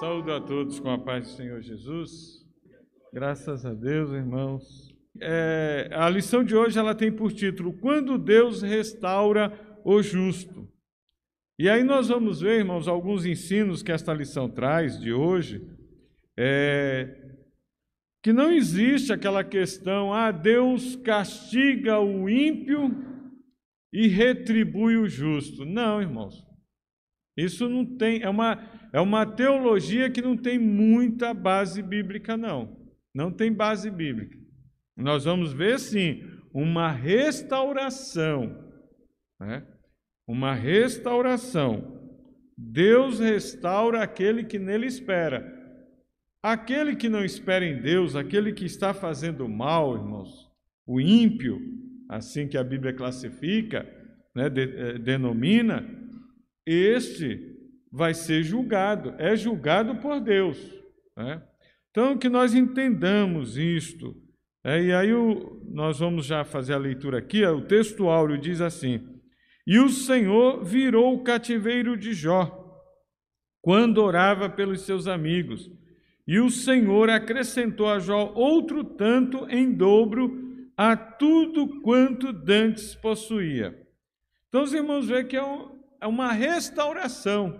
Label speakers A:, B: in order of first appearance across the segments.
A: Saúdo a todos com a paz do Senhor Jesus. Graças a Deus, irmãos. É, a lição de hoje ela tem por título Quando Deus restaura o justo. E aí nós vamos ver, irmãos, alguns ensinos que esta lição traz de hoje. É, que não existe aquela questão, ah, Deus castiga o ímpio e retribui o justo. Não, irmãos. Isso não tem, é uma, é uma teologia que não tem muita base bíblica, não. Não tem base bíblica. Nós vamos ver, sim, uma restauração. Né? Uma restauração. Deus restaura aquele que nele espera. Aquele que não espera em Deus, aquele que está fazendo mal, irmãos, o ímpio, assim que a Bíblia classifica, né, de, eh, denomina, este vai ser julgado, é julgado por Deus. Né? Então, que nós entendamos isto. É, e aí o, nós vamos já fazer a leitura aqui, o texto áureo diz assim: E o Senhor virou o cativeiro de Jó, quando orava pelos seus amigos. E o Senhor acrescentou a Jó outro tanto em dobro a tudo quanto dantes possuía. Então, os irmãos veem que é um, é uma restauração,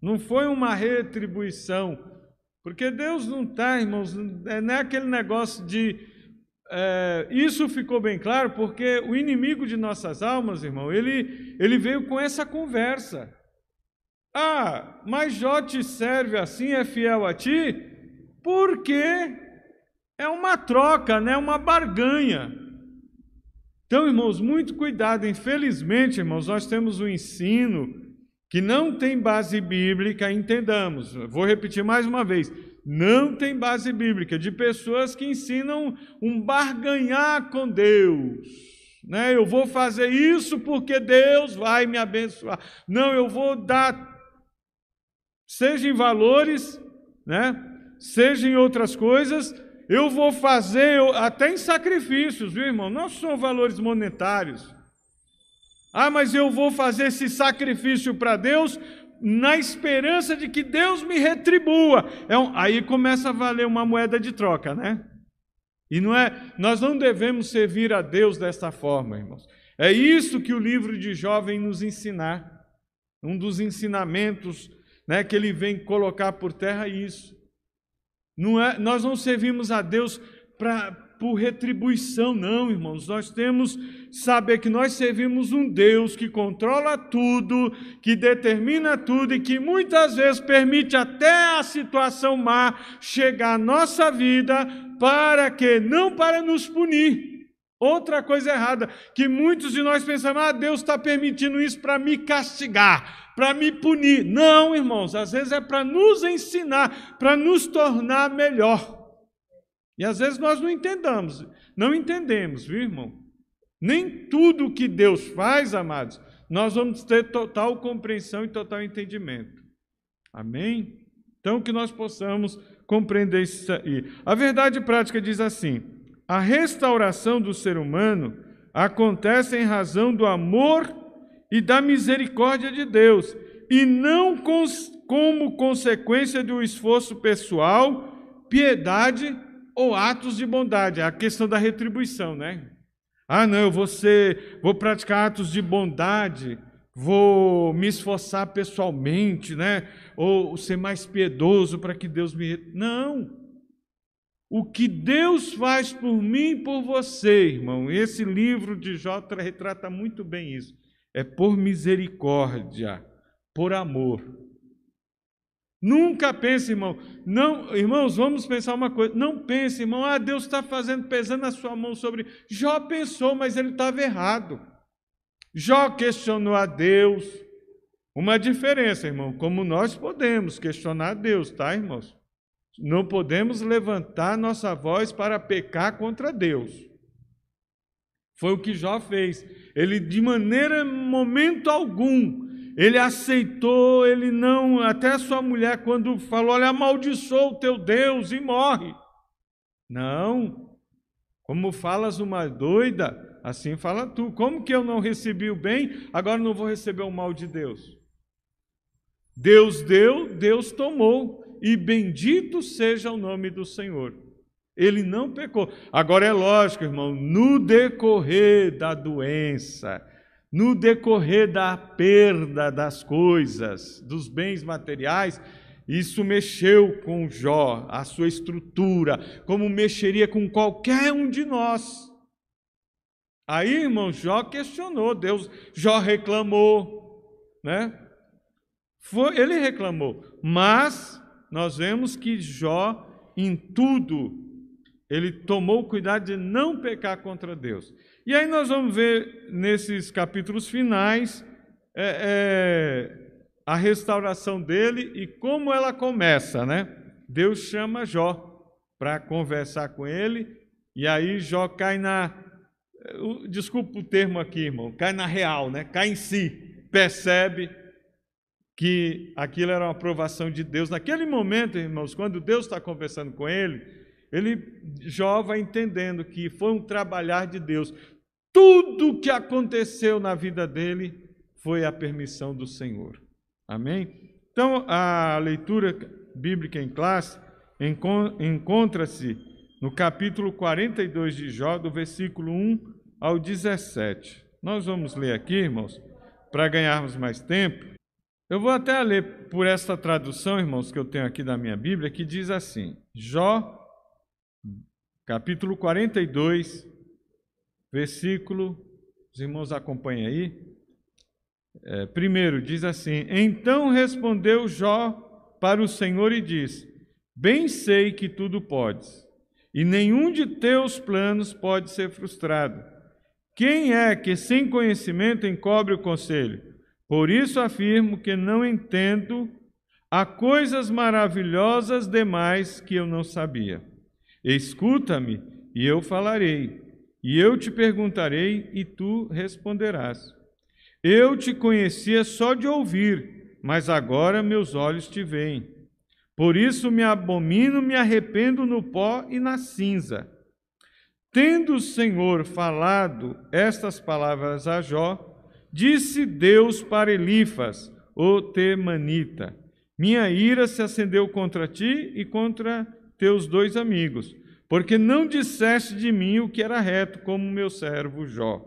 A: não foi uma retribuição. Porque Deus não está, irmãos, é, não é aquele negócio de. É, isso ficou bem claro, porque o inimigo de nossas almas, irmão, ele, ele veio com essa conversa. Ah, mas Jó te serve assim, é fiel a ti? Porque é uma troca, né? uma barganha. Então, irmãos, muito cuidado. Infelizmente, irmãos, nós temos um ensino que não tem base bíblica, entendamos. Vou repetir mais uma vez. Não tem base bíblica de pessoas que ensinam um barganhar com Deus. Né? Eu vou fazer isso porque Deus vai me abençoar. Não, eu vou dar, seja em valores, né? seja em outras coisas, eu vou fazer até em sacrifícios, viu, irmão? Não são valores monetários. Ah, mas eu vou fazer esse sacrifício para Deus na esperança de que Deus me retribua. É um, aí começa a valer uma moeda de troca, né? E não é, nós não devemos servir a Deus desta forma, irmãos. É isso que o livro de Jó vem nos ensinar. Um dos ensinamentos né, que ele vem colocar por terra é isso. Não é, nós não servimos a Deus pra, por retribuição, não, irmãos. Nós temos saber que nós servimos um Deus que controla tudo, que determina tudo e que muitas vezes permite até a situação má chegar à nossa vida para que não para nos punir. Outra coisa errada, que muitos de nós pensamos, ah, Deus está permitindo isso para me castigar para me punir. Não, irmãos, às vezes é para nos ensinar, para nos tornar melhor. E às vezes nós não entendamos, não entendemos, viu, irmão? Nem tudo que Deus faz, amados, nós vamos ter total compreensão e total entendimento. Amém? Então que nós possamos compreender isso aí. A verdade prática diz assim: a restauração do ser humano acontece em razão do amor e da misericórdia de Deus, e não como consequência um esforço pessoal, piedade ou atos de bondade. É a questão da retribuição, né? Ah, não, eu vou ser, vou praticar atos de bondade, vou me esforçar pessoalmente, né? Ou ser mais piedoso para que Deus me. Não! O que Deus faz por mim e por você, irmão, esse livro de Jó retrata muito bem isso é por misericórdia, por amor. Nunca pense, irmão. Não, irmãos, vamos pensar uma coisa. Não pense, irmão. Ah, Deus está fazendo, pesando a sua mão sobre. Jó pensou, mas ele estava errado. Jó questionou a Deus. Uma diferença, irmão. Como nós podemos questionar a Deus, tá, irmãos? Não podemos levantar nossa voz para pecar contra Deus. Foi o que Jó fez. Ele, de maneira, momento algum, ele aceitou, ele não, até sua mulher, quando falou, olha, amaldiçoou o teu Deus e morre. Não, como falas uma doida, assim fala tu. Como que eu não recebi o bem, agora não vou receber o mal de Deus? Deus deu, Deus tomou. e bendito seja o nome do Senhor. Ele não pecou. Agora é lógico, irmão, no decorrer da doença, no decorrer da perda das coisas, dos bens materiais, isso mexeu com Jó, a sua estrutura, como mexeria com qualquer um de nós. Aí, irmão, Jó questionou, Deus, Jó reclamou, né? Foi, ele reclamou, mas nós vemos que Jó, em tudo, ele tomou cuidado de não pecar contra Deus. E aí nós vamos ver nesses capítulos finais é, é, a restauração dele e como ela começa, né? Deus chama Jó para conversar com ele, e aí Jó cai na desculpa o termo aqui, irmão, cai na real, né? Cai em si, percebe que aquilo era uma aprovação de Deus. Naquele momento, irmãos, quando Deus está conversando com ele, ele Jó vai entendendo que foi um trabalhar de Deus. Tudo que aconteceu na vida dele foi a permissão do Senhor. Amém? Então, a leitura bíblica em classe encontra-se no capítulo 42 de Jó, do versículo 1 ao 17. Nós vamos ler aqui, irmãos, para ganharmos mais tempo. Eu vou até ler por esta tradução, irmãos, que eu tenho aqui da minha Bíblia, que diz assim: Jó, capítulo 42, versículo. Os irmãos acompanhem aí. É, primeiro, diz assim: Então respondeu Jó para o Senhor e disse: Bem sei que tudo podes, e nenhum de teus planos pode ser frustrado. Quem é que sem conhecimento encobre o conselho? Por isso afirmo que não entendo, há coisas maravilhosas demais que eu não sabia. Escuta-me e eu falarei, e eu te perguntarei e tu responderás. Eu te conhecia só de ouvir, mas agora meus olhos te veem. Por isso me abomino, me arrependo no pó e na cinza. Tendo o Senhor falado estas palavras a Jó, disse Deus para Elifas, o temanita: Minha ira se acendeu contra ti e contra teus dois amigos, porque não disseste de mim o que era reto, como meu servo Jó.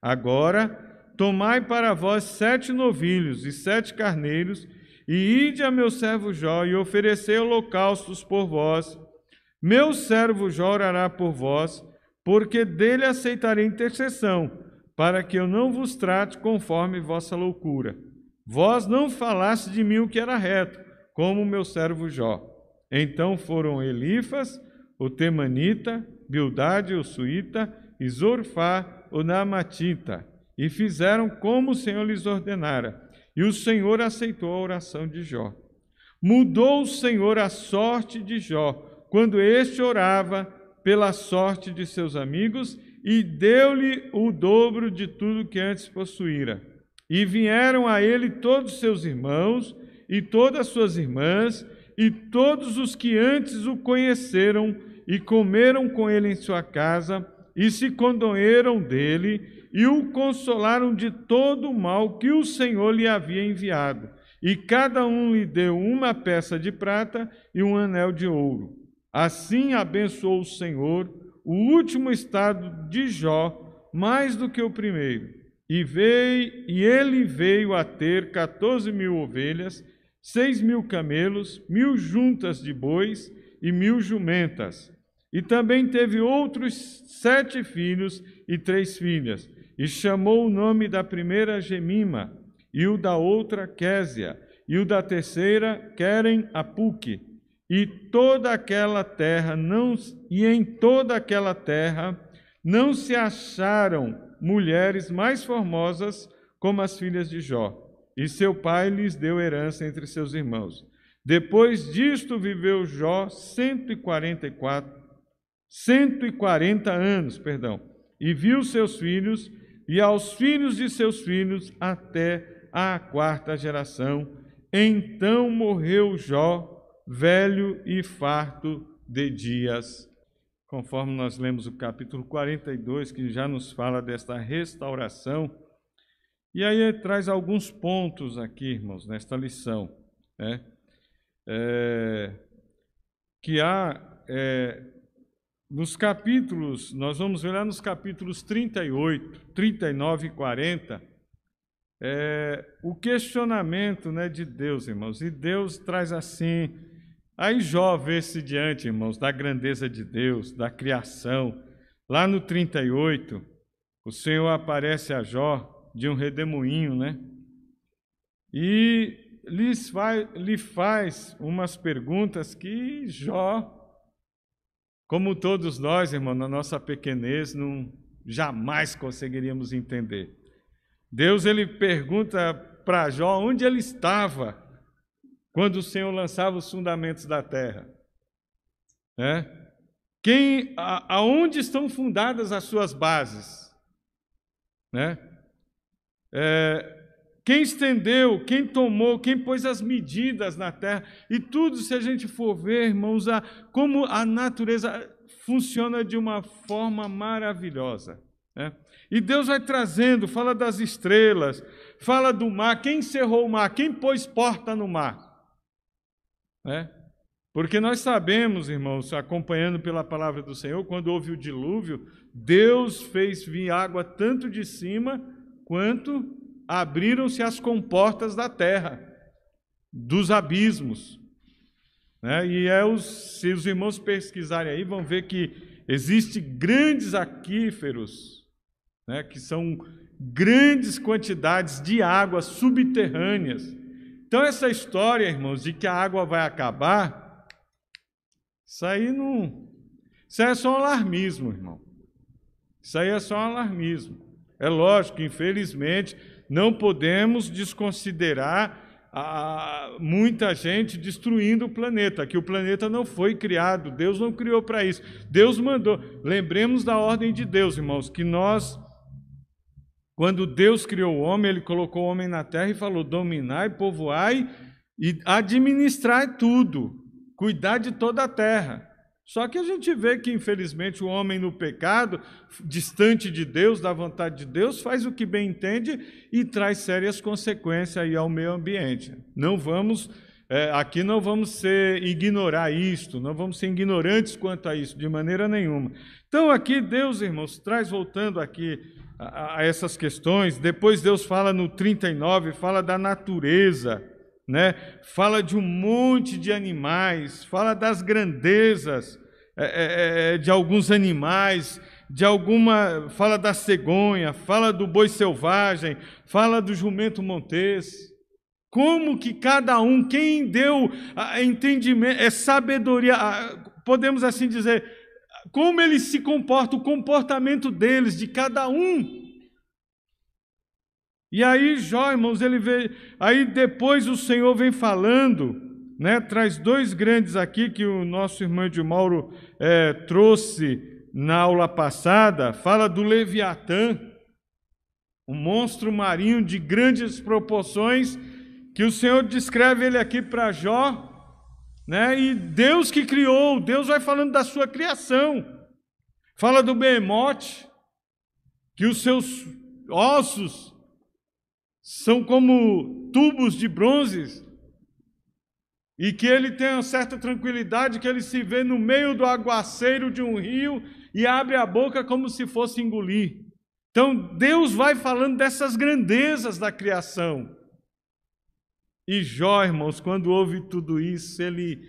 A: Agora, tomai para vós sete novilhos e sete carneiros, e ide a meu servo Jó e oferecei holocaustos por vós. Meu servo Jó orará por vós, porque dele aceitarei intercessão, para que eu não vos trate conforme vossa loucura. Vós não falaste de mim o que era reto, como meu servo Jó. Então foram Elifas, o Temanita, Bildade, o Suíta, e Zorfá, o Namatita, e fizeram como o Senhor lhes ordenara. E o Senhor aceitou a oração de Jó. Mudou o Senhor a sorte de Jó, quando este orava pela sorte de seus amigos e deu-lhe o dobro de tudo que antes possuíra. E vieram a ele todos seus irmãos e todas suas irmãs e todos os que antes o conheceram e comeram com ele em sua casa e se condoeram dele e o consolaram de todo o mal que o Senhor lhe havia enviado. E cada um lhe deu uma peça de prata e um anel de ouro. Assim abençoou o Senhor o último estado de Jó mais do que o primeiro. E, veio, e ele veio a ter 14 mil ovelhas, seis mil camelos, mil juntas de bois e mil jumentas. E também teve outros sete filhos e três filhas. E chamou o nome da primeira Gemima, e o da outra Késia, e o da terceira Querem Apuque e toda aquela terra não e em toda aquela terra não se acharam mulheres mais formosas como as filhas de Jó, e seu pai lhes deu herança entre seus irmãos. Depois disto viveu Jó 144 140 anos, perdão, e viu seus filhos e aos filhos de seus filhos até a quarta geração. Então morreu Jó velho e farto de dias, conforme nós lemos o capítulo 42, que já nos fala desta restauração. E aí traz alguns pontos aqui, irmãos, nesta lição. Né? é, que há é, nos capítulos, nós vamos ver lá nos capítulos 38, 39 e 40, é, o questionamento né, de Deus, irmãos. E Deus traz assim. Aí Jó vê-se diante, irmãos, da grandeza de Deus, da criação. Lá no 38, o Senhor aparece a Jó de um redemoinho, né? E lhes faz, lhe faz umas perguntas que Jó, como todos nós, irmão, na nossa pequenez, não jamais conseguiríamos entender. Deus ele pergunta para Jó onde ele estava quando o Senhor lançava os fundamentos da terra. É? Quem, a, aonde estão fundadas as suas bases? Né? É, quem estendeu, quem tomou, quem pôs as medidas na terra, e tudo, se a gente for ver, irmãos, a, como a natureza funciona de uma forma maravilhosa. Né? E Deus vai trazendo, fala das estrelas, fala do mar, quem encerrou o mar, quem pôs porta no mar. Né? Porque nós sabemos, irmãos, acompanhando pela palavra do Senhor, quando houve o dilúvio, Deus fez vir água tanto de cima quanto abriram-se as comportas da terra, dos abismos. Né? E é os, se os irmãos pesquisarem aí, vão ver que existem grandes aquíferos, né? que são grandes quantidades de águas subterrâneas. Então, essa história, irmãos, de que a água vai acabar, isso aí não. Isso aí é só um alarmismo, irmão. Isso aí é só um alarmismo. É lógico, infelizmente, não podemos desconsiderar a, muita gente destruindo o planeta, que o planeta não foi criado, Deus não criou para isso. Deus mandou. Lembremos da ordem de Deus, irmãos, que nós, quando Deus criou o homem, ele colocou o homem na terra e falou: dominai, povoai e administrai tudo, cuidar de toda a terra. Só que a gente vê que, infelizmente, o homem no pecado, distante de Deus, da vontade de Deus, faz o que bem entende e traz sérias consequências aí ao meio ambiente. Não vamos, é, aqui não vamos ser, ignorar isto, não vamos ser ignorantes quanto a isso, de maneira nenhuma. Então, aqui, Deus, irmãos, traz voltando aqui a, a essas questões, depois Deus fala no 39, fala da natureza né? fala de um monte de animais, fala das grandezas é, é, é, de alguns animais, de alguma. fala da cegonha, fala do boi selvagem, fala do jumento montês. Como que cada um, quem deu entendimento, é sabedoria, podemos assim dizer, como eles se comportam, o comportamento deles, de cada um. E aí, Jó, irmãos, ele vê. Aí depois o Senhor vem falando, né? Traz dois grandes aqui que o nosso irmão de Mauro é, trouxe na aula passada. Fala do Leviatã, um monstro marinho de grandes proporções, que o Senhor descreve ele aqui para Jó, né? E Deus que criou, Deus vai falando da sua criação. Fala do Behemote, que os seus ossos são como tubos de bronze, e que ele tem uma certa tranquilidade, que ele se vê no meio do aguaceiro de um rio e abre a boca como se fosse engolir. Então, Deus vai falando dessas grandezas da criação. E Jó, irmãos, quando ouve tudo isso, ele,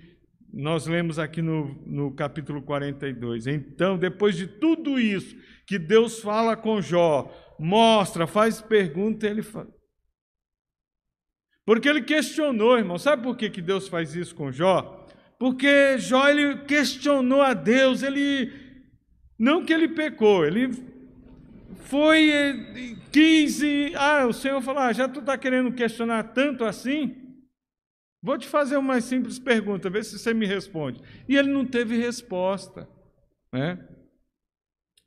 A: nós lemos aqui no, no capítulo 42. Então, depois de tudo isso que Deus fala com Jó, mostra, faz pergunta, ele fala, porque ele questionou, irmão. Sabe por que, que Deus faz isso com Jó? Porque Jó ele questionou a Deus, ele não que ele pecou, ele foi quis e ah, o Senhor falou: ah, já tu está querendo questionar tanto assim? Vou te fazer uma simples pergunta, vê se você me responde. E ele não teve resposta, né?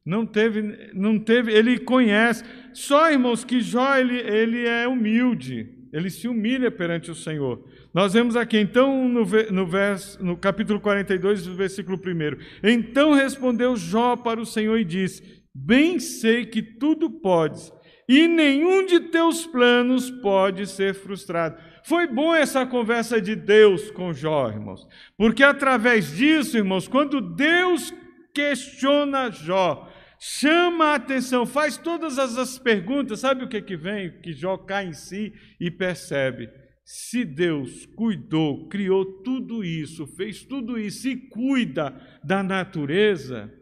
A: Não teve, não teve, ele conhece. Só, irmãos, que Jó ele, ele é humilde ele se humilha perante o Senhor. Nós vemos aqui, então, no, no, verso, no capítulo 42, versículo 1. Então respondeu Jó para o Senhor e disse: Bem sei que tudo podes, e nenhum de teus planos pode ser frustrado. Foi bom essa conversa de Deus com Jó, irmãos, porque através disso, irmãos, quando Deus questiona Jó, chama a atenção, faz todas as perguntas, sabe o que, que vem? Que Jó cai em si e percebe. Se Deus cuidou, criou tudo isso, fez tudo isso e cuida da natureza,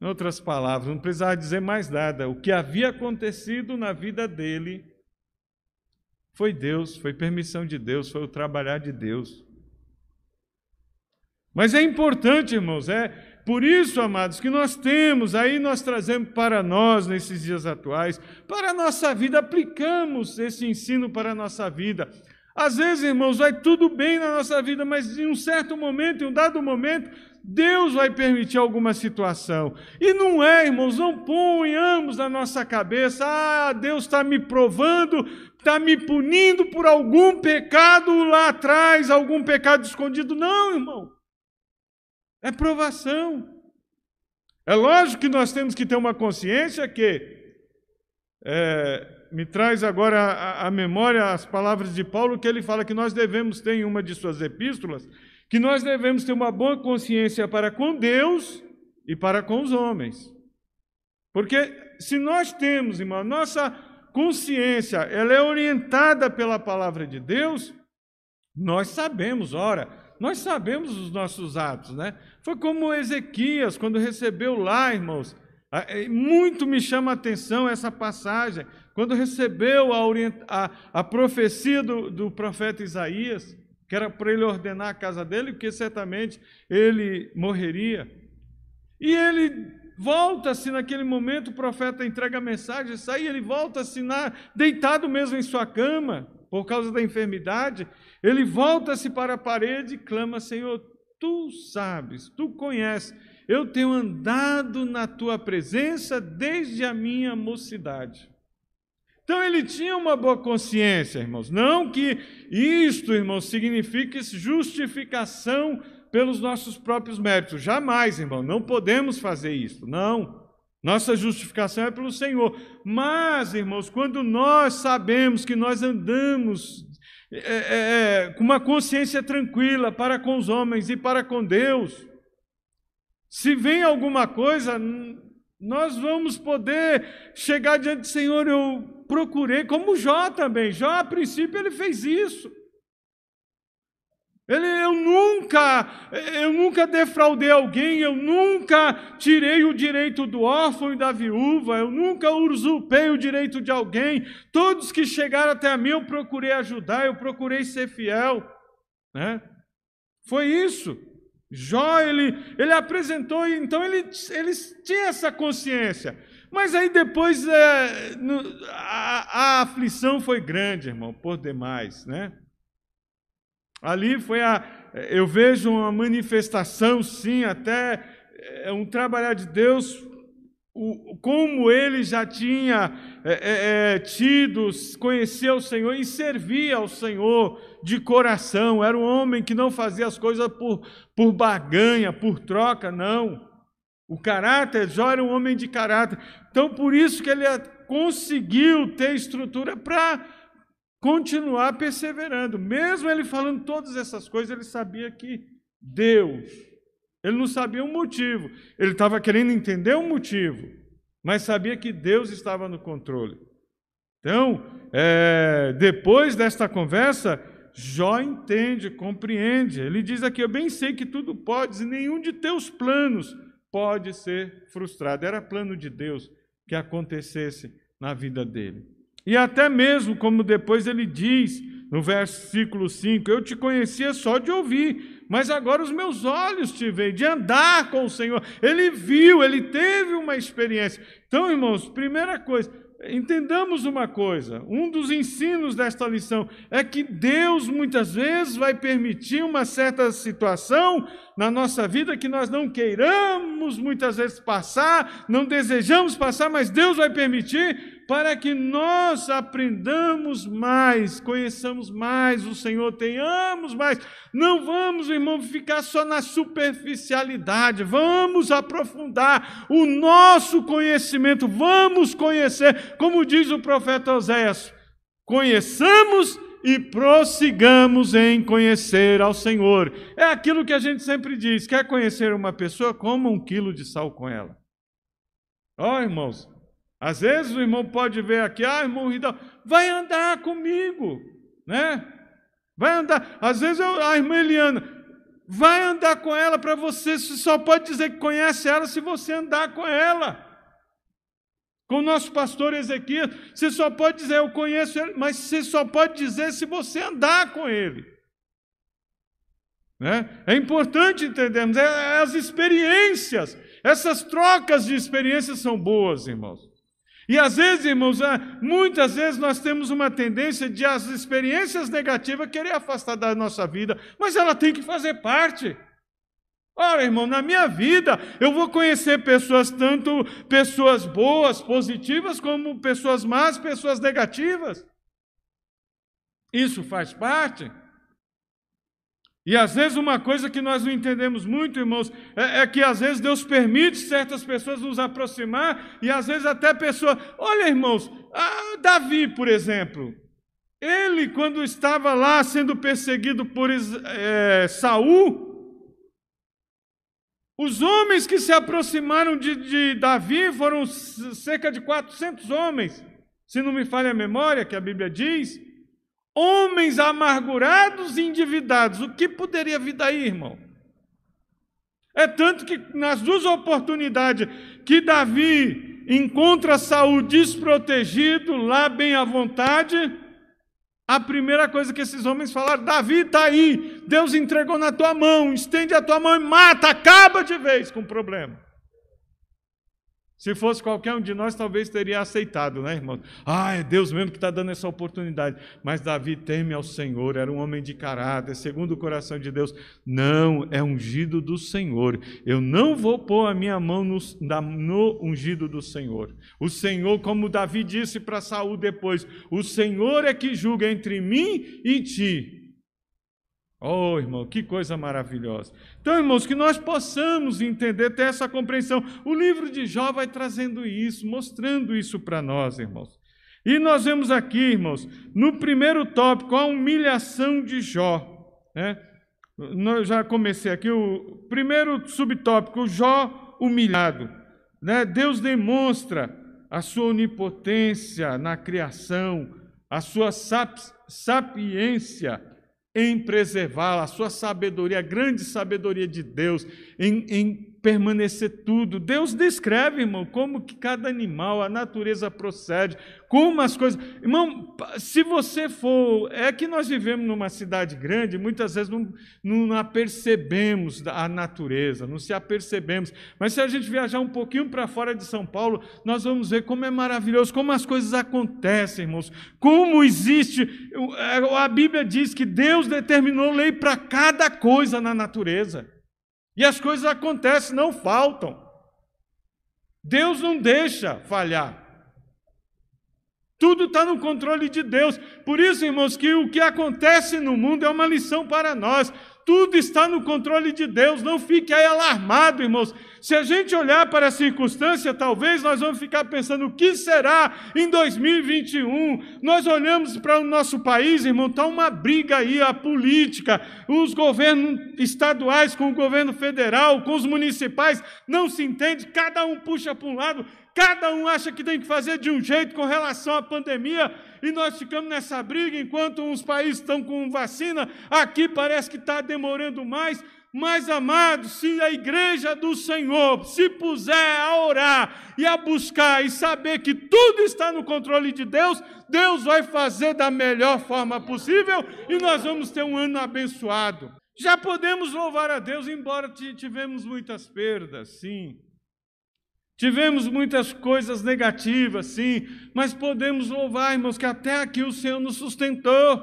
A: em outras palavras, não precisava dizer mais nada. O que havia acontecido na vida dele foi Deus, foi permissão de Deus, foi o trabalhar de Deus. Mas é importante, irmãos, é por isso, amados, que nós temos, aí nós trazemos para nós nesses dias atuais, para a nossa vida, aplicamos esse ensino para a nossa vida. Às vezes, irmãos, vai tudo bem na nossa vida, mas em um certo momento, em um dado momento, Deus vai permitir alguma situação. E não é, irmãos, não ponhamos na nossa cabeça, ah, Deus está me provando, está me punindo por algum pecado lá atrás, algum pecado escondido. Não, irmão. É provação. É lógico que nós temos que ter uma consciência que é, me traz agora à memória as palavras de Paulo, que ele fala que nós devemos ter em uma de suas epístolas, que nós devemos ter uma boa consciência para com Deus e para com os homens. Porque se nós temos, irmão, nossa consciência, ela é orientada pela palavra de Deus, nós sabemos, ora, nós sabemos os nossos atos, né? Foi como Ezequias, quando recebeu lá, irmãos, muito me chama a atenção essa passagem, quando recebeu a, a, a profecia do, do profeta Isaías, que era para ele ordenar a casa dele, porque certamente ele morreria. E ele volta-se naquele momento, o profeta entrega a mensagem, sai, ele volta a assinar, deitado mesmo em sua cama, por causa da enfermidade, ele volta-se para a parede e clama: Senhor, tu sabes, tu conheces, eu tenho andado na tua presença desde a minha mocidade. Então ele tinha uma boa consciência, irmãos. Não que isto, irmãos, signifique justificação pelos nossos próprios méritos. Jamais, irmão, não podemos fazer isso. Não. Nossa justificação é pelo Senhor. Mas, irmãos, quando nós sabemos que nós andamos é, é, é com uma consciência tranquila para com os homens e para com Deus, se vem alguma coisa, nós vamos poder chegar diante do Senhor. Eu procurei, como Jó também. Jó, a princípio, ele fez isso. Ele, eu nunca, eu nunca defraudei alguém, eu nunca tirei o direito do órfão e da viúva, eu nunca usurpei o direito de alguém. Todos que chegaram até mim, eu procurei ajudar, eu procurei ser fiel. Né? Foi isso. Jó, ele, ele apresentou, então ele, ele tinha essa consciência. Mas aí depois é, no, a, a, aflição foi grande, irmão, por demais, né? Ali foi a. Eu vejo uma manifestação, sim, até é, um trabalhar de Deus, como ele já tinha é, é, tido, conhecia o Senhor e servia ao Senhor de coração. Era um homem que não fazia as coisas por, por barganha, por troca, não. O caráter, Jó era um homem de caráter. Então, por isso que ele conseguiu ter estrutura para continuar perseverando. Mesmo ele falando todas essas coisas, ele sabia que Deus, ele não sabia o motivo. Ele estava querendo entender o motivo, mas sabia que Deus estava no controle. Então, é, depois desta conversa, Jó entende, compreende. Ele diz aqui: Eu bem sei que tudo podes e nenhum de teus planos pode ser frustrado. Era plano de Deus que acontecesse na vida dele. E até mesmo, como depois ele diz no versículo 5: Eu te conhecia só de ouvir, mas agora os meus olhos te veem, de andar com o Senhor. Ele viu, ele teve uma experiência. Então, irmãos, primeira coisa, Entendamos uma coisa: um dos ensinos desta lição é que Deus muitas vezes vai permitir uma certa situação na nossa vida que nós não queiramos muitas vezes passar, não desejamos passar, mas Deus vai permitir para que nós aprendamos mais, conheçamos mais o Senhor, tenhamos mais. Não vamos, irmão, ficar só na superficialidade, vamos aprofundar o nosso conhecimento, vamos conhecer, como diz o profeta Oséias, conheçamos e prossigamos em conhecer ao Senhor. É aquilo que a gente sempre diz: quer conhecer uma pessoa, coma um quilo de sal com ela. Ó, oh, irmãos, às vezes o irmão pode ver aqui, ah, irmão Ridal, vai andar comigo, né? Vai andar. Às vezes eu, a irmã Eliana, vai andar com ela para você, você só pode dizer que conhece ela se você andar com ela. Com o nosso pastor Ezequiel, você só pode dizer eu conheço ele, mas você só pode dizer se você andar com ele. Né? É importante entendermos, é, é as experiências, essas trocas de experiências são boas, irmãos. E às vezes, irmãos, é, muitas vezes nós temos uma tendência de as experiências negativas querer afastar da nossa vida, mas ela tem que fazer parte. Ora, irmão, na minha vida eu vou conhecer pessoas, tanto pessoas boas, positivas, como pessoas más, pessoas negativas. Isso faz parte. E às vezes uma coisa que nós não entendemos muito, irmãos, é, é, que às vezes Deus permite certas pessoas nos aproximar, e às vezes até pessoas. Olha, irmãos, Davi, por exemplo, ele, quando estava lá sendo perseguido por é, Saul, os homens que se aproximaram de, de Davi foram cerca de 400 homens, se não me falha a memória, que a Bíblia diz homens amargurados e endividados. O que poderia vir daí, irmão? É tanto que nas duas oportunidades que Davi encontra Saul desprotegido, lá bem à vontade, a primeira coisa que esses homens falaram: Davi está aí, Deus entregou na tua mão, estende a tua mão e mata, acaba de vez com o problema. Se fosse qualquer um de nós, talvez teria aceitado, né, irmão? Ah, é Deus mesmo que está dando essa oportunidade. Mas Davi teme ao Senhor, era um homem de caráter, segundo o coração de Deus. Não, é ungido do Senhor. Eu não vou pôr a minha mão no, no ungido do Senhor. O Senhor, como Davi disse para Saul depois, o Senhor é que julga entre mim e ti. Oh, irmão, que coisa maravilhosa. Então, irmãos, que nós possamos entender, ter essa compreensão. O livro de Jó vai trazendo isso, mostrando isso para nós, irmãos. E nós vemos aqui, irmãos, no primeiro tópico, a humilhação de Jó. Né? Eu já comecei aqui, o primeiro subtópico, Jó humilhado. Né? Deus demonstra a sua onipotência na criação, a sua sapiência em preservá-la, a sua sabedoria, a grande sabedoria de Deus, em, em permanecer tudo. Deus descreve, irmão, como que cada animal, a natureza procede, como as coisas. Irmão, se você for. É que nós vivemos numa cidade grande, muitas vezes não, não apercebemos a natureza, não se apercebemos. Mas se a gente viajar um pouquinho para fora de São Paulo, nós vamos ver como é maravilhoso, como as coisas acontecem, irmãos. Como existe. É, a Bíblia diz que Deus determinou lei para cada coisa na natureza. E as coisas acontecem, não faltam. Deus não deixa falhar. Tudo está no controle de Deus. Por isso, irmãos, que o que acontece no mundo é uma lição para nós. Tudo está no controle de Deus. Não fique aí alarmado, irmãos. Se a gente olhar para a circunstância, talvez nós vamos ficar pensando o que será em 2021. Nós olhamos para o nosso país, irmão, está uma briga aí, a política, os governos estaduais com o governo federal, com os municipais, não se entende, cada um puxa para um lado, cada um acha que tem que fazer de um jeito com relação à pandemia, e nós ficamos nessa briga enquanto uns países estão com vacina, aqui parece que está demorando mais. Mas, amados, se a igreja do Senhor se puser a orar e a buscar e saber que tudo está no controle de Deus, Deus vai fazer da melhor forma possível e nós vamos ter um ano abençoado. Já podemos louvar a Deus, embora tivemos muitas perdas, sim. Tivemos muitas coisas negativas, sim, mas podemos louvar, irmãos, que até aqui o Senhor nos sustentou.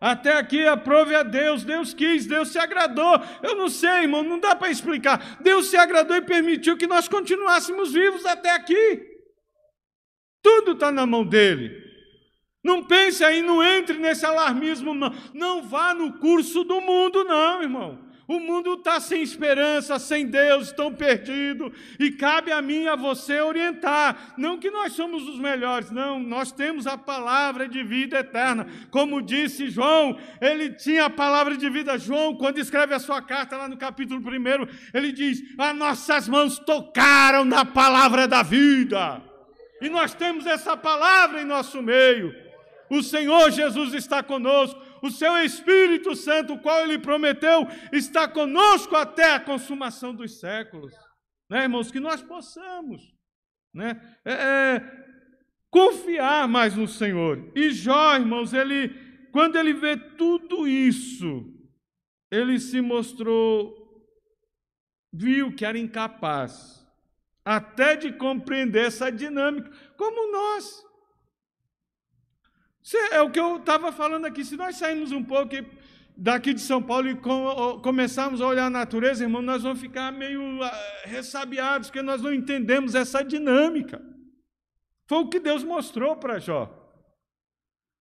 A: Até aqui aprove a Deus, Deus quis, Deus se agradou. Eu não sei, irmão, não dá para explicar. Deus se agradou e permitiu que nós continuássemos vivos até aqui. Tudo está na mão dele. Não pense aí, não entre nesse alarmismo, não. Não vá no curso do mundo, não, irmão. O mundo está sem esperança, sem Deus, estão perdidos, e cabe a mim a você orientar. Não que nós somos os melhores, não, nós temos a palavra de vida eterna. Como disse João, ele tinha a palavra de vida. João, quando escreve a sua carta lá no capítulo 1, ele diz: As nossas mãos tocaram na palavra da vida, e nós temos essa palavra em nosso meio. O Senhor Jesus está conosco o seu Espírito Santo, o qual ele prometeu, está conosco até a consumação dos séculos. Né, irmãos? Que nós possamos né, é, é, confiar mais no Senhor. E Jó, irmãos, ele, quando ele vê tudo isso, ele se mostrou, viu que era incapaz até de compreender essa dinâmica, como nós. É o que eu estava falando aqui. Se nós sairmos um pouco daqui de São Paulo e começarmos a olhar a natureza, irmão, nós vamos ficar meio ah, ressabiados, porque nós não entendemos essa dinâmica. Foi o que Deus mostrou para Jó.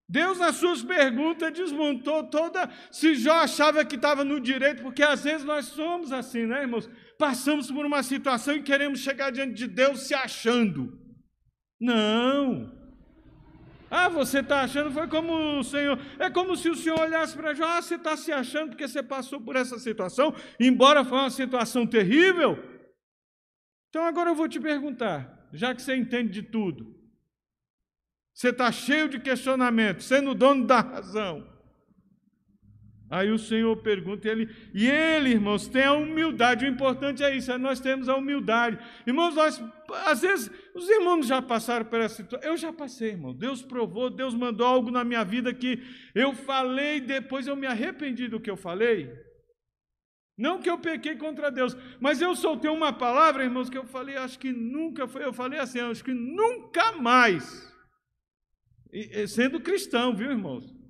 A: Deus, nas suas perguntas, desmontou toda. Se Jó achava que estava no direito, porque às vezes nós somos assim, né, irmãos? Passamos por uma situação e queremos chegar diante de Deus se achando. Não. Ah, você está achando, foi como o Senhor. É como se o Senhor olhasse para Jó, ah, você está se achando porque você passou por essa situação, embora foi uma situação terrível. Então agora eu vou te perguntar, já que você entende de tudo, você está cheio de questionamento, sendo dono da razão. Aí o Senhor pergunta, ele, e ele, irmãos, tem a humildade. O importante é isso, é nós temos a humildade. Irmãos, nós, às vezes, os irmãos já passaram por essa situação. Eu já passei, irmão. Deus provou, Deus mandou algo na minha vida que eu falei, depois eu me arrependi do que eu falei. Não que eu pequei contra Deus, mas eu soltei uma palavra, irmãos, que eu falei, acho que nunca foi. Eu falei assim, acho que nunca mais. E, sendo cristão, viu, irmãos?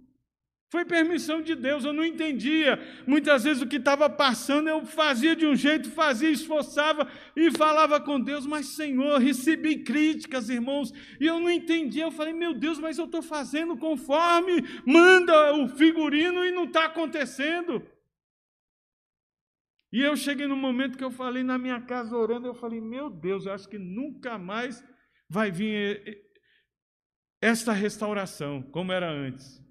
A: Foi permissão de Deus, eu não entendia. Muitas vezes o que estava passando eu fazia de um jeito, fazia, esforçava e falava com Deus, mas Senhor, recebi críticas, irmãos, e eu não entendia. Eu falei, meu Deus, mas eu estou fazendo conforme manda o figurino e não está acontecendo. E eu cheguei no momento que eu falei na minha casa orando, eu falei, meu Deus, eu acho que nunca mais vai vir esta restauração como era antes.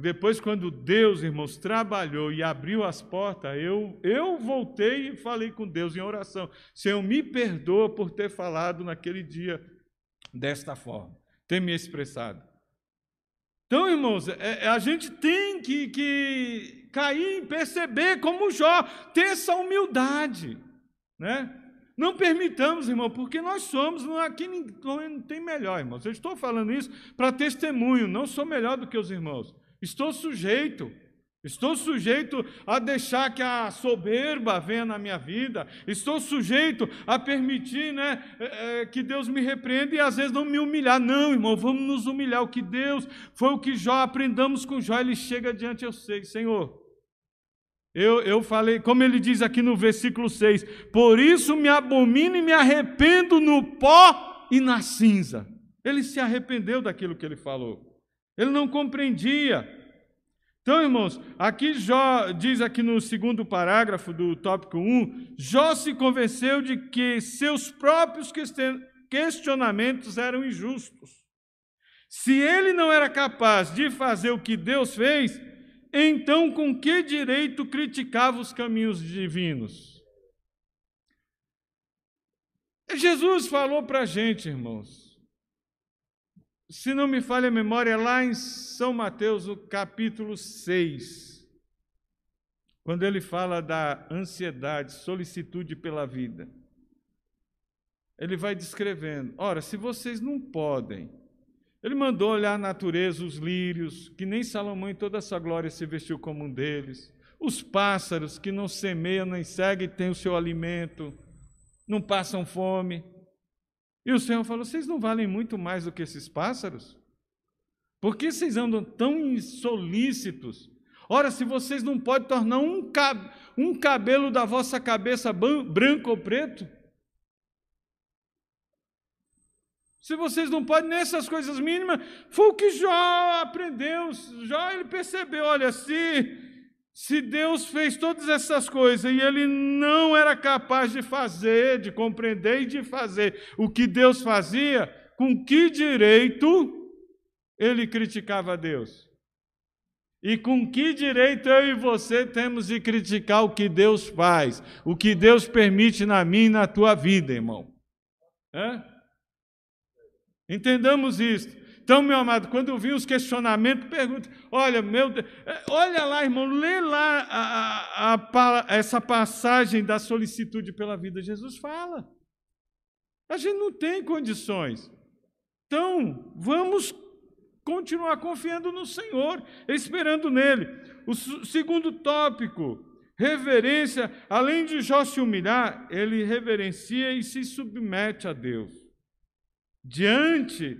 A: Depois, quando Deus, irmãos, trabalhou e abriu as portas, eu, eu voltei e falei com Deus em oração: Senhor, me perdoa por ter falado naquele dia desta forma, ter me expressado. Então, irmãos, é, é, a gente tem que, que cair, perceber como Jó, ter essa humildade, né? Não permitamos, irmão, porque nós somos, não, aqui não tem melhor, irmãos. Eu estou falando isso para testemunho, não sou melhor do que os irmãos. Estou sujeito. Estou sujeito a deixar que a soberba venha na minha vida. Estou sujeito a permitir né, é, é, que Deus me repreenda e às vezes não me humilhar. Não, irmão, vamos nos humilhar. O que Deus foi o que Jó aprendamos com Jó. Ele chega diante, eu sei, Senhor. Eu, eu falei, como ele diz aqui no versículo 6: Por isso me abomino e me arrependo no pó e na cinza. Ele se arrependeu daquilo que ele falou. Ele não compreendia. Então, irmãos, aqui Jó diz aqui no segundo parágrafo do tópico 1, Jó se convenceu de que seus próprios questionamentos eram injustos. Se ele não era capaz de fazer o que Deus fez, então com que direito criticava os caminhos divinos? Jesus falou para a gente, irmãos, se não me falha a memória, lá em São Mateus, o capítulo 6, quando ele fala da ansiedade, solicitude pela vida, ele vai descrevendo: ora, se vocês não podem, ele mandou olhar a natureza, os lírios, que nem Salomão em toda a sua glória se vestiu como um deles, os pássaros que não semeiam nem seguem, têm o seu alimento, não passam fome. E o Senhor falou: Vocês não valem muito mais do que esses pássaros? Por que vocês andam tão insolícitos? Ora, se vocês não podem tornar um, cab um cabelo da vossa cabeça branco ou preto? Se vocês não podem nessas coisas mínimas, foi o que Jó aprendeu. Jó ele percebeu, olha, se se Deus fez todas essas coisas e ele não era capaz de fazer, de compreender e de fazer o que Deus fazia, com que direito ele criticava Deus? E com que direito eu e você temos de criticar o que Deus faz, o que Deus permite na minha e na tua vida, irmão? É? Entendamos isso. Então, meu amado, quando eu vi os questionamentos, pergunta: olha, meu Deus, é, olha lá, irmão, lê lá a, a, a, essa passagem da solicitude pela vida. Jesus fala. A gente não tem condições. Então, vamos continuar confiando no Senhor, esperando nele. O segundo tópico, reverência, além de Jó se humilhar, ele reverencia e se submete a Deus. Diante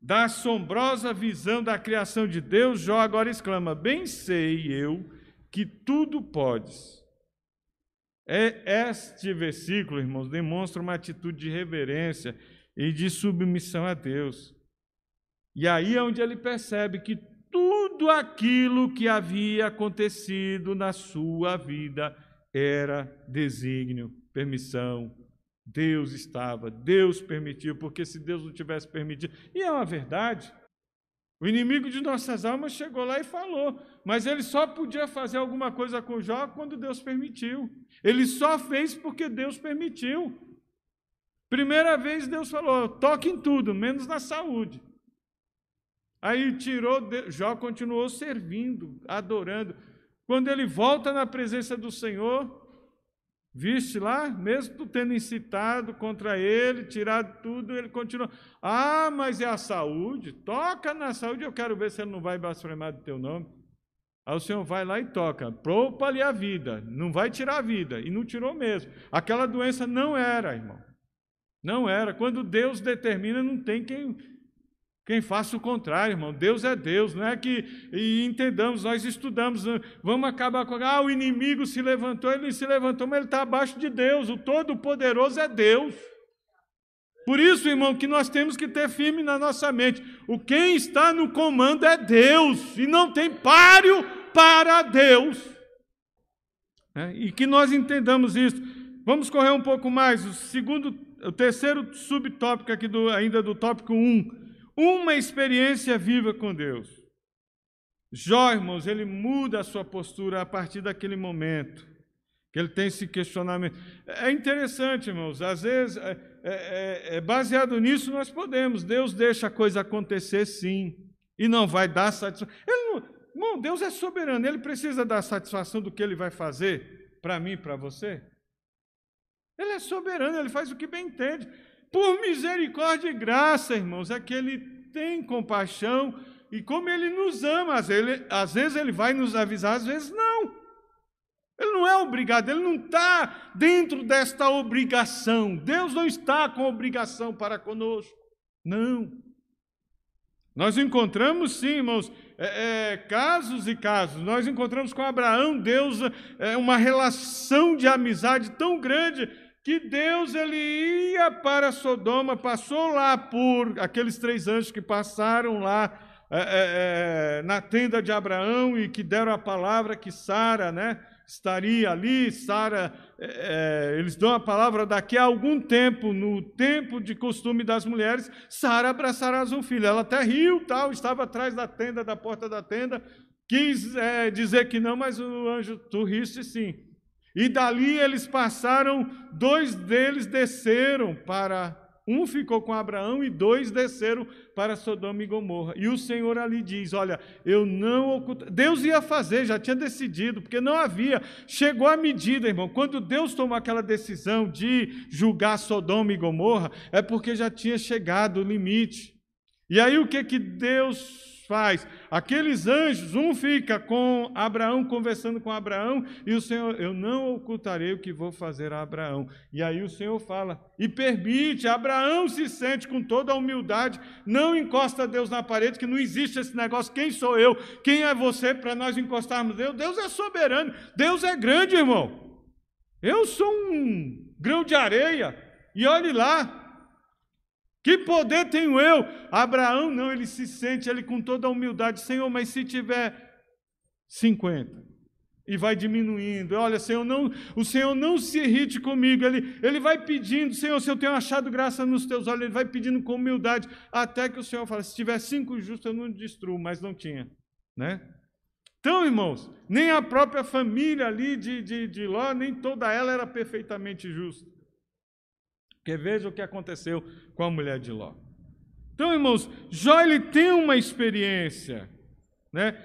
A: da assombrosa visão da criação de Deus, Jó agora exclama: Bem sei eu que tudo podes. É, este versículo, irmãos, demonstra uma atitude de reverência e de submissão a Deus. E aí é onde ele percebe que tudo aquilo que havia acontecido na sua vida era desígnio, permissão. Deus estava, Deus permitiu, porque se Deus não tivesse permitido, e é uma verdade. O inimigo de nossas almas chegou lá e falou, mas ele só podia fazer alguma coisa com Jó quando Deus permitiu. Ele só fez porque Deus permitiu. Primeira vez Deus falou: toque em tudo, menos na saúde. Aí tirou, Jó continuou servindo, adorando. Quando ele volta na presença do Senhor, viste lá, mesmo tendo incitado contra ele, tirado tudo, ele continua. Ah, mas é a saúde? Toca na saúde, eu quero ver se ele não vai blasfemar do teu nome. Aí o Senhor vai lá e toca, poupa-lhe a vida, não vai tirar a vida, e não tirou mesmo. Aquela doença não era, irmão. Não era. Quando Deus determina, não tem quem quem faça o contrário, irmão. Deus é Deus, não é que e entendamos, nós estudamos, né? vamos acabar com. Ah, o inimigo se levantou, ele se levantou, mas ele está abaixo de Deus. O Todo-Poderoso é Deus. Por isso, irmão, que nós temos que ter firme na nossa mente: o quem está no comando é Deus, e não tem páreo para Deus. É, e que nós entendamos isso. Vamos correr um pouco mais. O segundo, o terceiro subtópico aqui do, ainda do tópico 1 uma experiência viva com Deus. Jó, irmãos, ele muda a sua postura a partir daquele momento, que ele tem esse questionamento. É interessante, irmãos, às vezes, é, é, é, é baseado nisso, nós podemos. Deus deixa a coisa acontecer sim, e não vai dar satisfação. Ele não, irmão, Deus é soberano, ele precisa dar satisfação do que ele vai fazer para mim e para você. Ele é soberano, ele faz o que bem entende. Por misericórdia e graça, irmãos, é que Ele tem compaixão e como Ele nos ama, às vezes Ele, às vezes ele vai nos avisar, às vezes não. Ele não é obrigado, ele não está dentro desta obrigação. Deus não está com obrigação para conosco. Não. Nós encontramos, sim, irmãos, é, é, casos e casos. Nós encontramos com Abraão, Deus, é, uma relação de amizade tão grande que Deus ele ia para Sodoma, passou lá por aqueles três anjos que passaram lá é, é, é, na tenda de Abraão e que deram a palavra que Sara, né, estaria ali. Sara, é, é, eles dão a palavra daqui a algum tempo, no tempo de costume das mulheres, Sara abraçarás um filho. Ela até riu, tal, estava atrás da tenda, da porta da tenda, quis é, dizer que não, mas o anjo, tu riste sim. E dali eles passaram, dois deles desceram para. Um ficou com Abraão e dois desceram para Sodoma e Gomorra. E o Senhor ali diz: Olha, eu não oculto. Deus ia fazer, já tinha decidido, porque não havia. Chegou a medida, irmão. Quando Deus tomou aquela decisão de julgar Sodoma e Gomorra, é porque já tinha chegado o limite. E aí o que, que Deus faz. Aqueles anjos, um fica com Abraão, conversando com Abraão, e o Senhor, eu não ocultarei o que vou fazer a Abraão. E aí o Senhor fala, e permite, Abraão se sente com toda a humildade, não encosta Deus na parede, que não existe esse negócio, quem sou eu, quem é você para nós encostarmos Deus? Deus é soberano, Deus é grande, irmão. Eu sou um grão de areia, e olhe lá, Que poder tenho eu? Abraão não, ele se sente ele com toda a humildade, Senhor, mas se tiver 50 e vai diminuindo. Olha, Senhor, não, o Senhor não se irrite comigo. Ele, ele vai pedindo, Senhor, se eu tenho achado graça nos teus olhos, ele vai pedindo com humildade, até que o Senhor fala: se tiver cinco justos, eu não destruo, mas não tinha. Né? Então, irmãos, nem a própria família ali de, de, de Ló, nem toda ela era perfeitamente justa. Porque veja o que aconteceu com a mulher de Ló. Então, irmãos, Jó ele tem uma experiência. Né?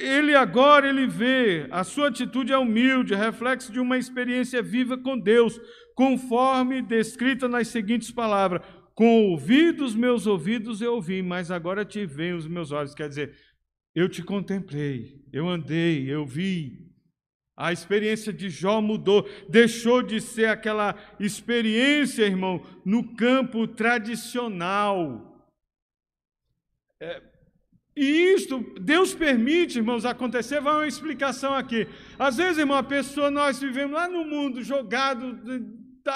A: Ele agora ele vê, a sua atitude é humilde, reflexo de uma experiência viva com Deus, conforme descrita nas seguintes palavras: Com ouvidos meus ouvidos eu ouvi, mas agora te veem os meus olhos. Quer dizer, eu te contemplei, eu andei, eu vi. A experiência de Jó mudou, deixou de ser aquela experiência, irmão, no campo tradicional. É, e isto, Deus permite, irmãos, acontecer, vai uma explicação aqui. Às vezes, irmão, a pessoa, nós vivemos lá no mundo, jogado,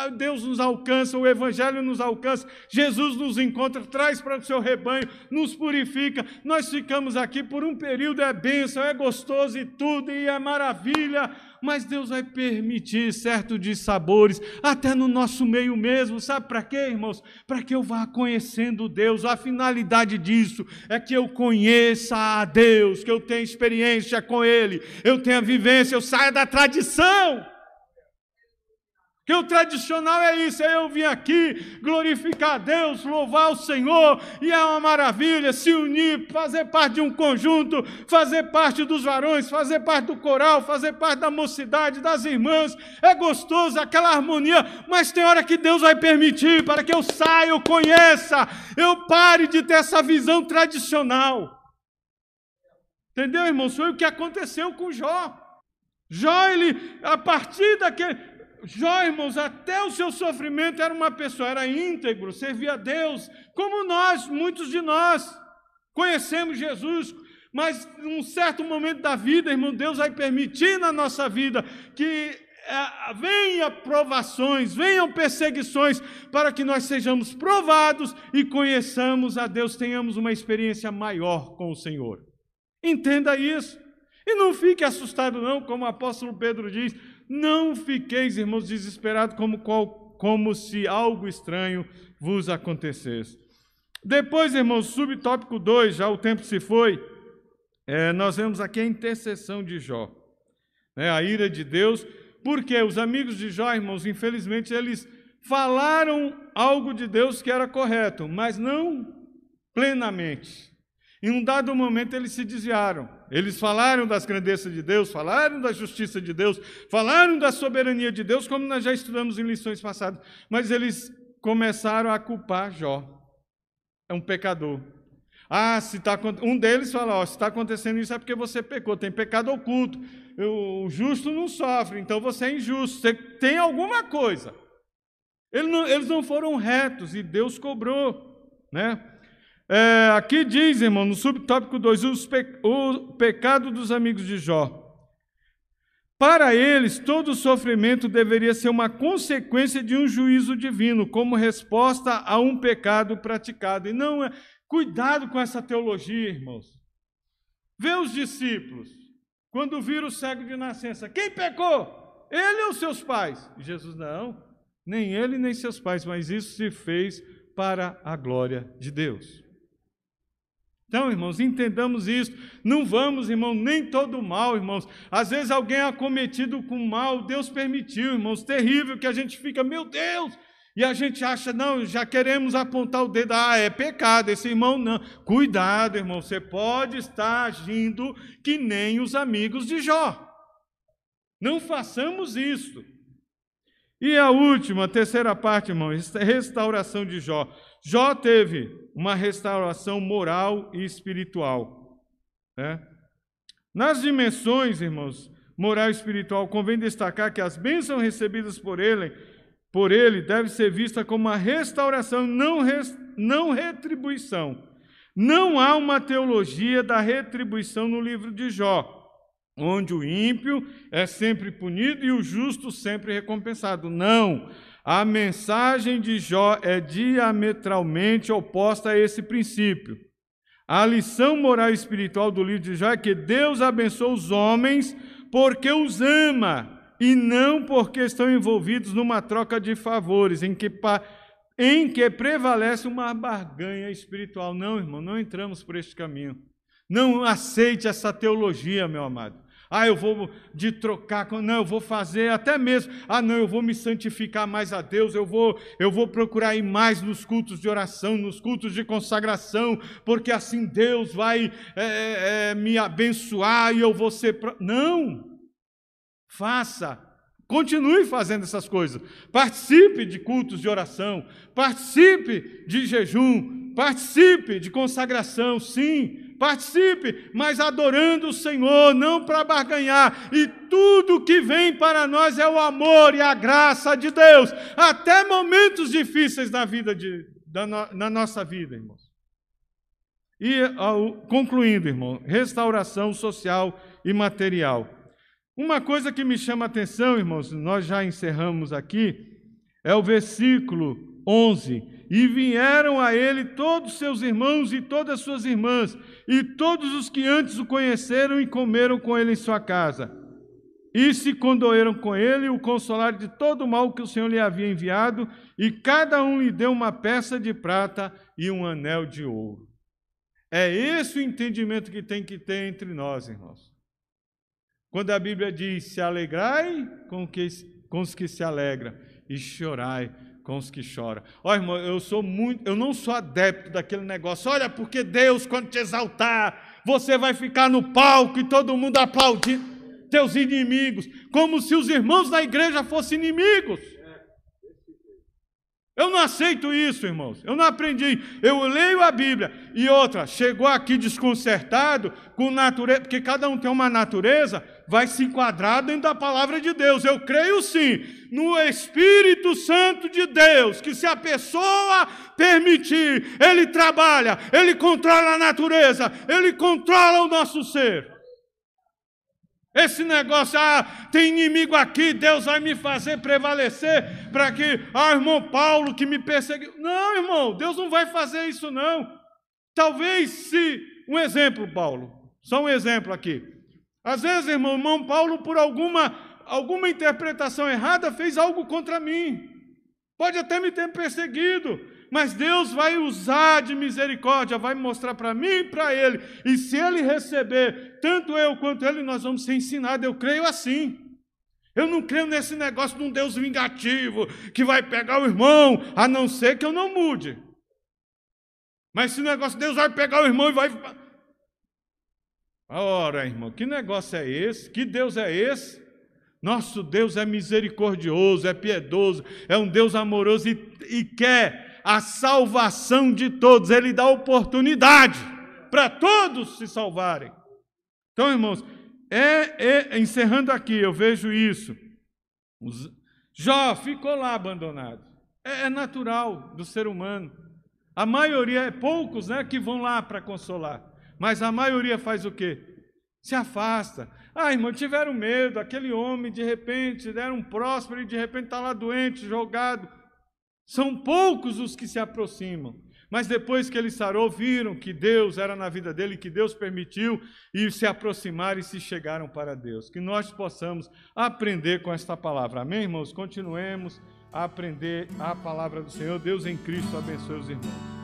A: Deus nos alcança, o Evangelho nos alcança, Jesus nos encontra, traz para o seu rebanho, nos purifica. Nós ficamos aqui por um período, é bênção, é gostoso e tudo, e é maravilha, mas Deus vai permitir certo de sabores, até no nosso meio mesmo, sabe para quê, irmãos? Para que eu vá conhecendo Deus. A finalidade disso é que eu conheça a Deus, que eu tenha experiência com Ele, eu tenha vivência, eu saia da tradição. Que o tradicional é isso, é eu vim aqui glorificar a Deus, louvar o Senhor, e é uma maravilha se unir, fazer parte de um conjunto, fazer parte dos varões, fazer parte do coral, fazer parte da mocidade, das irmãs. É gostoso aquela harmonia, mas tem hora que Deus vai permitir para que eu saia, eu conheça, eu pare de ter essa visão tradicional. Entendeu, irmãos? Foi o que aconteceu com Jó. Jó, ele, a partir daquele. Jó, irmãos, até o seu sofrimento era uma pessoa, era íntegro, servia a Deus, como nós, muitos de nós, conhecemos Jesus, mas num certo momento da vida, irmão, Deus vai permitir na nossa vida que é, venham provações, venham perseguições, para que nós sejamos provados e conheçamos a Deus, tenhamos uma experiência maior com o Senhor. Entenda isso. E não fique assustado, não, como o apóstolo Pedro diz, não fiqueis, irmãos, desesperados como, como se algo estranho vos acontecesse. Depois, irmãos, subtópico 2, já o tempo se foi, é, nós vemos aqui a intercessão de Jó. Né, a ira de Deus, porque os amigos de Jó, irmãos, infelizmente, eles falaram algo de Deus que era correto, mas não plenamente. Em um dado momento eles se desviaram. Eles falaram das grandezas de Deus, falaram da justiça de Deus, falaram da soberania de Deus, como nós já estudamos em lições passadas, mas eles começaram a culpar Jó. É um pecador. Ah, se tá, um deles fala: ó, se está acontecendo isso é porque você pecou, tem pecado oculto. O justo não sofre, então você é injusto, você tem alguma coisa. Eles não, eles não foram retos e Deus cobrou, né? É, aqui diz, irmão, no subtópico 2, pe o pecado dos amigos de Jó. Para eles, todo sofrimento deveria ser uma consequência de um juízo divino, como resposta a um pecado praticado. E não é. Cuidado com essa teologia, irmãos. Vê os discípulos, quando viram o cego de nascença, quem pecou? Ele ou seus pais? Jesus, não, nem ele nem seus pais, mas isso se fez para a glória de Deus. Então, irmãos, entendamos isso. Não vamos, irmão, nem todo mal, irmãos. Às vezes alguém é acometido com mal, Deus permitiu, irmãos, terrível que a gente fica, meu Deus, e a gente acha, não, já queremos apontar o dedo, ah, é pecado, esse irmão não. Cuidado, irmão, você pode estar agindo que nem os amigos de Jó. Não façamos isso. E a última, a terceira parte, irmão, restauração de Jó. Jó teve uma restauração moral e espiritual. Né? Nas dimensões, irmãos, moral e espiritual, convém destacar que as bênçãos recebidas por ele, por ele deve ser vista como uma restauração, não, res, não retribuição. Não há uma teologia da retribuição no livro de Jó, onde o ímpio é sempre punido e o justo sempre recompensado. Não. A mensagem de Jó é diametralmente oposta a esse princípio. A lição moral e espiritual do livro de Jó é que Deus abençoa os homens porque os ama e não porque estão envolvidos numa troca de favores, em que, em que prevalece uma barganha espiritual. Não, irmão, não entramos por este caminho. Não aceite essa teologia, meu amado. Ah, eu vou de trocar não, eu vou fazer até mesmo. Ah, não, eu vou me santificar mais a Deus, eu vou, eu vou procurar ir mais nos cultos de oração, nos cultos de consagração, porque assim Deus vai é, é, é me abençoar e eu vou ser. Pro... Não! Faça Continue fazendo essas coisas. Participe de cultos de oração, participe de jejum, participe de consagração, sim, participe, mas adorando o Senhor, não para barganhar. E tudo que vem para nós é o amor e a graça de Deus, até momentos difíceis na vida de, da, na nossa vida, irmãos. E concluindo, irmão, restauração social e material. Uma coisa que me chama a atenção, irmãos, nós já encerramos aqui, é o versículo 11. E vieram a ele todos seus irmãos e todas suas irmãs, e todos os que antes o conheceram e comeram com ele em sua casa. E se condoeram com ele, o consolaram de todo o mal que o Senhor lhe havia enviado, e cada um lhe deu uma peça de prata e um anel de ouro. É esse o entendimento que tem que ter entre nós, irmãos. Quando a Bíblia diz: se alegrai com, com os que se alegram, e chorai com os que choram. Olha, irmão, eu sou muito, eu não sou adepto daquele negócio. Olha, porque Deus, quando te exaltar, você vai ficar no palco e todo mundo aplaudindo teus inimigos, como se os irmãos da igreja fossem inimigos. Eu não aceito isso, irmãos. Eu não aprendi. Eu leio a Bíblia. E outra, chegou aqui desconcertado com natureza, porque cada um tem uma natureza, vai se enquadrar dentro da palavra de Deus. Eu creio sim no Espírito Santo de Deus, que se a pessoa permitir, ele trabalha, ele controla a natureza, ele controla o nosso ser. Esse negócio, ah, tem inimigo aqui, Deus vai me fazer prevalecer para que, ah, irmão Paulo que me perseguiu. Não, irmão, Deus não vai fazer isso não. Talvez se, um exemplo, Paulo, só um exemplo aqui. Às vezes, irmão, irmão Paulo, por alguma, alguma interpretação errada, fez algo contra mim. Pode até me ter perseguido, mas Deus vai usar de misericórdia, vai mostrar para mim e para ele. E se ele receber, tanto eu quanto ele, nós vamos ser ensinados. Eu creio assim. Eu não creio nesse negócio de um Deus vingativo que vai pegar o irmão, a não ser que eu não mude. Mas esse negócio, Deus vai pegar o irmão e vai. Ora, irmão, que negócio é esse? Que Deus é esse? Nosso Deus é misericordioso, é piedoso, é um Deus amoroso e, e quer a salvação de todos, ele dá oportunidade para todos se salvarem. Então, irmãos, é, é, encerrando aqui, eu vejo isso. Jó ficou lá abandonado. É, é natural do ser humano. A maioria, é poucos né, que vão lá para consolar. Mas a maioria faz o quê? Se afasta. Ah, irmão, tiveram medo. Aquele homem, de repente, era um próspero e de repente está lá doente, jogado. São poucos os que se aproximam. Mas depois que ele sarou, viram que Deus era na vida dele, que Deus permitiu, e se aproximaram e se chegaram para Deus. Que nós possamos aprender com esta palavra. Amém, irmãos? Continuemos a aprender a palavra do Senhor. Deus em Cristo abençoe os irmãos.